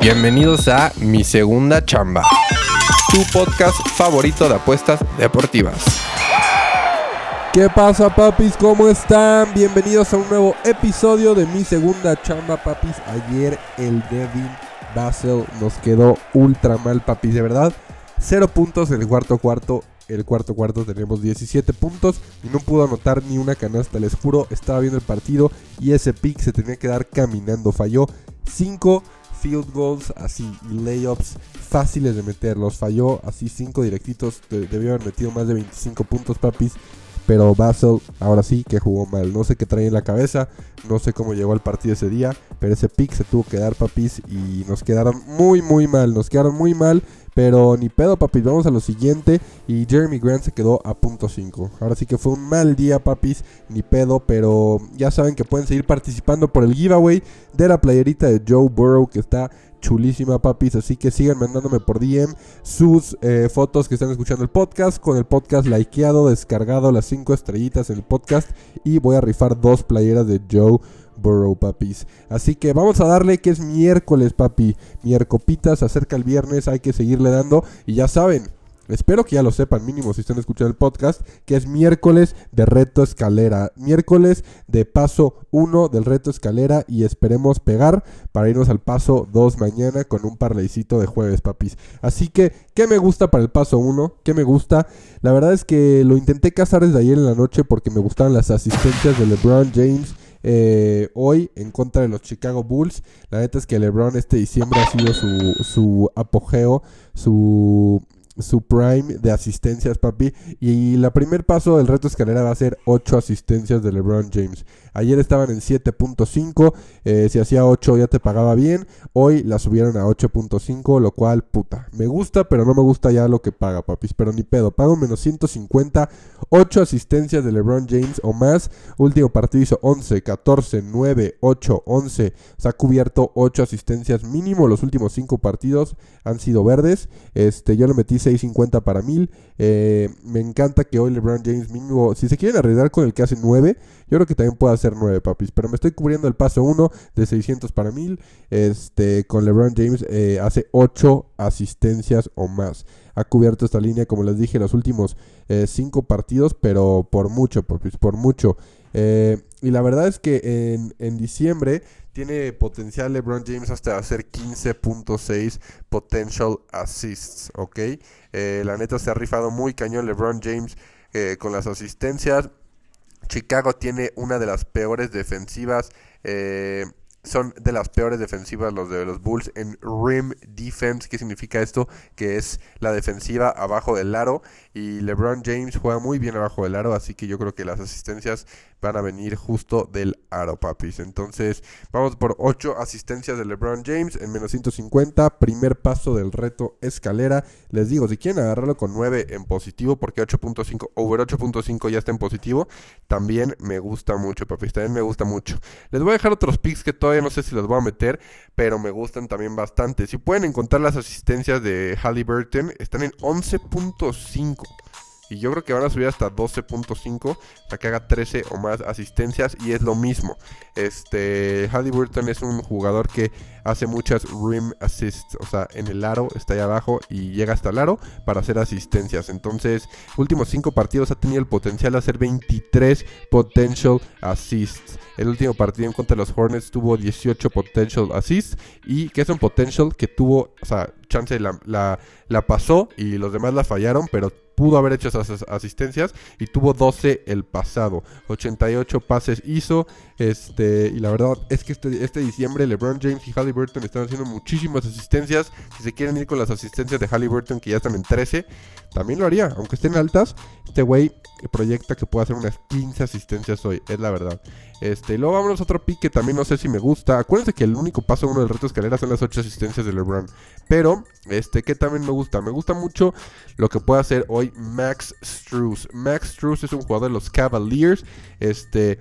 Bienvenidos a Mi Segunda Chamba, tu podcast favorito de apuestas deportivas. ¿Qué pasa, papis? ¿Cómo están? Bienvenidos a un nuevo episodio de Mi Segunda Chamba, papis. Ayer el Devin Basel nos quedó ultra mal, papis, de verdad. Cero puntos en el cuarto cuarto. El cuarto cuarto tenemos 17 puntos y no pudo anotar ni una canasta. Les juro, estaba viendo el partido y ese pick se tenía que dar caminando. Falló 5 field goals, así, layups fáciles de meter. Los falló así 5 directitos. Debió haber metido más de 25 puntos, papis. Pero Basel, ahora sí que jugó mal. No sé qué trae en la cabeza. No sé cómo llegó al partido ese día. Pero ese pick se tuvo que dar, papis. Y nos quedaron muy, muy mal. Nos quedaron muy mal. Pero ni pedo, papis. Vamos a lo siguiente. Y Jeremy Grant se quedó a punto 5. Ahora sí que fue un mal día, papis. Ni pedo. Pero ya saben que pueden seguir participando por el giveaway de la playerita de Joe Burrow. Que está chulísima, papis. Así que sigan mandándome por DM sus eh, fotos que están escuchando el podcast. Con el podcast likeado, descargado, las 5 estrellitas en el podcast. Y voy a rifar dos playeras de Joe Burrow, papis. Así que vamos a darle que es miércoles, papi. Miercopitas, acerca el viernes, hay que seguirle dando. Y ya saben, Espero que ya lo sepan, mínimo si están escuchando el podcast, que es miércoles de reto escalera. Miércoles de paso 1 del reto escalera y esperemos pegar para irnos al paso 2 mañana con un parlaycito de jueves, papis. Así que, ¿qué me gusta para el paso 1? ¿Qué me gusta? La verdad es que lo intenté cazar desde ayer en la noche porque me gustaban las asistencias de LeBron James. Eh, hoy en contra de los Chicago Bulls. La neta es que LeBron este diciembre ha sido su, su apogeo, su su prime de asistencias, papi. Y la primer paso del reto escalera va a ser 8 asistencias de LeBron James. Ayer estaban en 7.5, eh, si hacía 8 ya te pagaba bien. Hoy la subieron a 8.5, lo cual, puta, me gusta, pero no me gusta ya lo que paga, papis. Pero ni pedo, pago menos 150, 8 asistencias de LeBron James o más. Último partido hizo 11, 14, 9, 8, 11. Se ha cubierto 8 asistencias mínimo. Los últimos 5 partidos han sido verdes. Este, yo le metí 6.50 para 1000. Eh, me encanta que hoy LeBron James mínimo, si se quieren arriesgar con el que hace 9, yo creo que también puede hacer 9, papis. Pero me estoy cubriendo el paso 1 de 600 para 1000. Este, con LeBron James eh, hace 8 asistencias o más. Ha cubierto esta línea, como les dije, los últimos 5 eh, partidos, pero por mucho, papis, por mucho. Y la verdad es que en, en diciembre tiene potencial LeBron James hasta hacer 15.6 potential assists, ¿ok? la neta se ha rifado muy cañón LeBron James con las asistencias. Chicago tiene una de las peores defensivas. Eh, son de las peores defensivas los de los Bulls en rim defense. ¿Qué significa esto? Que es la defensiva abajo del aro. Y LeBron James juega muy bien abajo del aro. Así que yo creo que las asistencias van a venir justo del aro, papis. Entonces, vamos por 8 asistencias de LeBron James en menos 150. Primer paso del reto escalera. Les digo, si quieren agarrarlo con 9 en positivo, porque 8.5, over 8.5 ya está en positivo, también me gusta mucho, papis. También me gusta mucho. Les voy a dejar otros picks que todavía no sé si los voy a meter, pero me gustan también bastante. Si pueden encontrar las asistencias de Halliburton, están en 11.5. Y yo creo que van a subir hasta 12.5 para que haga 13 o más asistencias. Y es lo mismo. Este Halliburton es un jugador que hace muchas rim assists. O sea, en el aro está ahí abajo y llega hasta el aro para hacer asistencias. Entonces, últimos 5 partidos ha tenido el potencial de hacer 23 potential assists. El último partido en contra de los Hornets tuvo 18 potential assists. Y que es un potential que tuvo, o sea, chance la, la, la pasó y los demás la fallaron, pero pudo haber hecho esas asistencias y tuvo 12 el pasado. 88 pases hizo. Este, y la verdad es que este, este diciembre LeBron James y Halliburton están haciendo muchísimas asistencias. Si se quieren ir con las asistencias de Halliburton, que ya están en 13, también lo haría, aunque estén altas. Este güey proyecta que puede hacer unas 15 asistencias hoy, es la verdad. Este, luego vámonos a otro pick que también no sé si me gusta. Acuérdense que el único paso uno del reto escalera son las 8 asistencias de LeBron. Pero, este, que también me gusta. Me gusta mucho lo que puede hacer hoy Max Struz. Max Struz es un jugador de los Cavaliers. Este,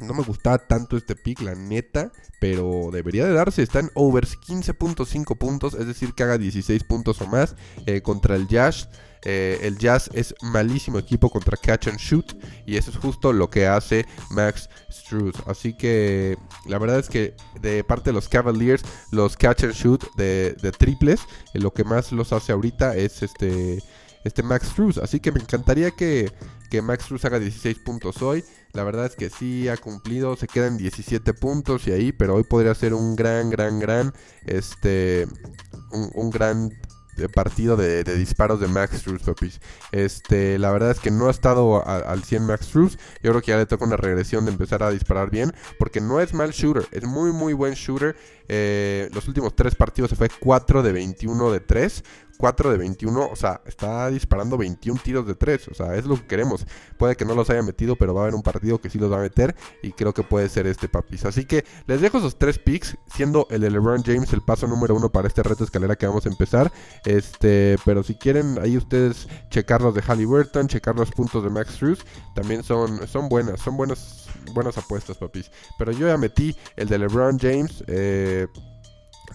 no me gustaba tanto este pick, la neta, pero debería de darse. Está en overs 15.5 puntos, es decir, que haga 16 puntos o más eh, contra el Jazz. Eh, el Jazz es malísimo equipo contra catch and shoot y eso es justo lo que hace Max Struz. Así que la verdad es que de parte de los Cavaliers, los catch and shoot de, triples, eh, lo que más los hace ahorita es este este Max Struz. Así que me encantaría que, que Max Struz haga 16 puntos hoy. La verdad es que sí ha cumplido, se quedan 17 puntos y ahí, pero hoy podría ser un gran, gran, gran, este, un, gran partido de, disparos de Max Struz, papis. Este, la verdad es que no ha estado al 100 Max Struz. Yo creo que ya le toca una regresión de empezar a disparar bien, porque no es mal shooter, es muy, muy buen shooter. Eh, los últimos tres partidos se fue 4 de 21 de 3, 4 de 21, o sea, está disparando 21 tiros de 3, o sea, es lo que queremos. Puede que no los haya metido, pero va a haber un partido que sí los va a meter y creo que puede ser este papis. Así que les dejo esos tres picks, siendo el de LeBron James el paso número uno para este reto escalera que vamos a empezar. Este, pero si quieren ahí ustedes checar los de Halliburton, checar los puntos de Max Struz, también son, son buenas, son buenas, buenas apuestas, papis. Pero yo ya metí el de LeBron James, eh,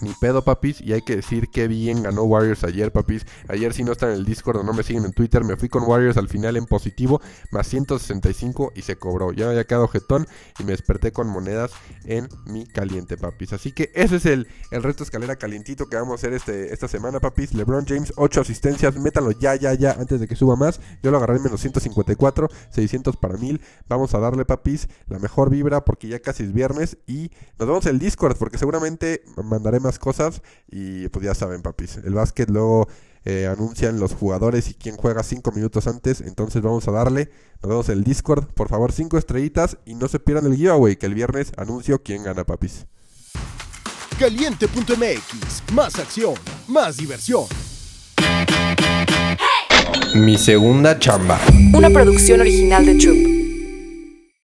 ni pedo, papis. Y hay que decir que bien ganó Warriors ayer, papis. Ayer, si no están en el Discord o no me siguen en Twitter, me fui con Warriors al final en positivo, más 165 y se cobró. Ya me había quedado jetón y me desperté con monedas en mi caliente, papis. Así que ese es el, el reto escalera calientito que vamos a hacer este, esta semana, papis. LeBron James, 8 asistencias. Métanlo ya, ya, ya, antes de que suba más. Yo lo agarré en menos 154, 600 para 1000. Vamos a darle, papis, la mejor vibra porque ya casi es viernes. Y nos vemos en el Discord porque seguramente mandaré más cosas. Y pues ya saben, papis. El básquet luego eh, anuncian los jugadores y quién juega 5 minutos antes. Entonces vamos a darle. Nos vemos en el Discord. Por favor, 5 estrellitas. Y no se pierdan el giveaway. Que el viernes anuncio quién gana, papis. Caliente.mx. Más acción. Más diversión. Mi segunda chamba. Una producción original de Troop.